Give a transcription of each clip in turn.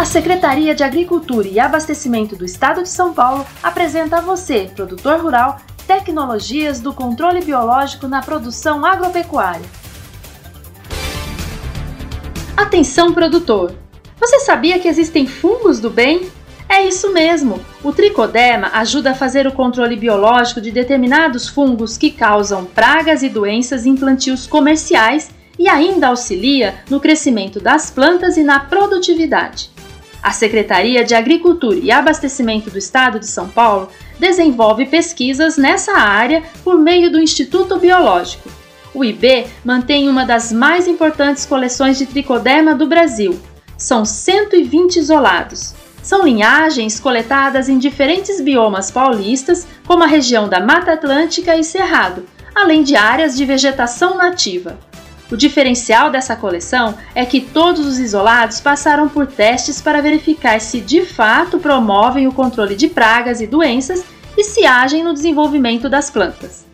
A Secretaria de Agricultura e Abastecimento do Estado de São Paulo apresenta a você, produtor rural, tecnologias do controle biológico na produção agropecuária. Atenção, produtor! Você sabia que existem fungos do bem? É isso mesmo! O tricoderma ajuda a fazer o controle biológico de determinados fungos que causam pragas e doenças em plantios comerciais e ainda auxilia no crescimento das plantas e na produtividade. A Secretaria de Agricultura e Abastecimento do Estado de São Paulo desenvolve pesquisas nessa área por meio do Instituto Biológico. O IB mantém uma das mais importantes coleções de tricoderma do Brasil. São 120 isolados. São linhagens coletadas em diferentes biomas paulistas, como a região da Mata Atlântica e Cerrado, além de áreas de vegetação nativa. O diferencial dessa coleção é que todos os isolados passaram por testes para verificar se de fato promovem o controle de pragas e doenças e se agem no desenvolvimento das plantas.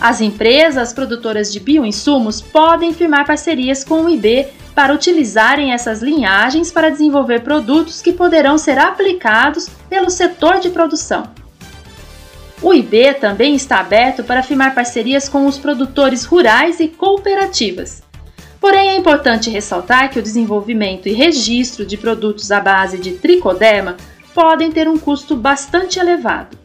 As empresas produtoras de bioinsumos podem firmar parcerias com o IB para utilizarem essas linhagens para desenvolver produtos que poderão ser aplicados pelo setor de produção. O IB também está aberto para firmar parcerias com os produtores rurais e cooperativas. Porém, é importante ressaltar que o desenvolvimento e registro de produtos à base de tricoderma podem ter um custo bastante elevado.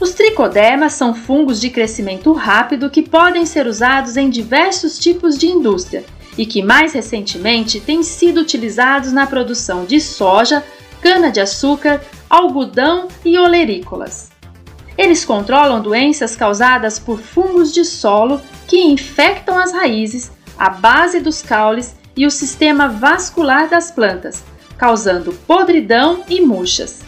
Os tricodermas são fungos de crescimento rápido que podem ser usados em diversos tipos de indústria e que mais recentemente têm sido utilizados na produção de soja, cana-de-açúcar, algodão e olerícolas. Eles controlam doenças causadas por fungos de solo que infectam as raízes, a base dos caules e o sistema vascular das plantas, causando podridão e murchas.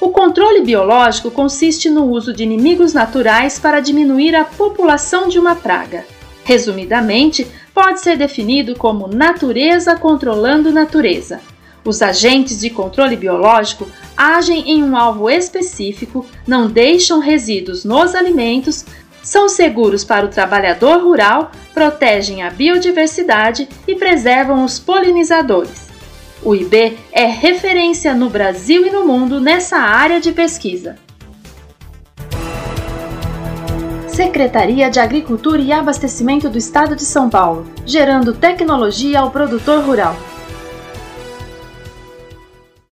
O controle biológico consiste no uso de inimigos naturais para diminuir a população de uma praga. Resumidamente, pode ser definido como natureza controlando natureza. Os agentes de controle biológico agem em um alvo específico, não deixam resíduos nos alimentos, são seguros para o trabalhador rural, protegem a biodiversidade e preservam os polinizadores. O IB é referência no Brasil e no mundo nessa área de pesquisa. Secretaria de Agricultura e Abastecimento do Estado de São Paulo, gerando tecnologia ao produtor rural.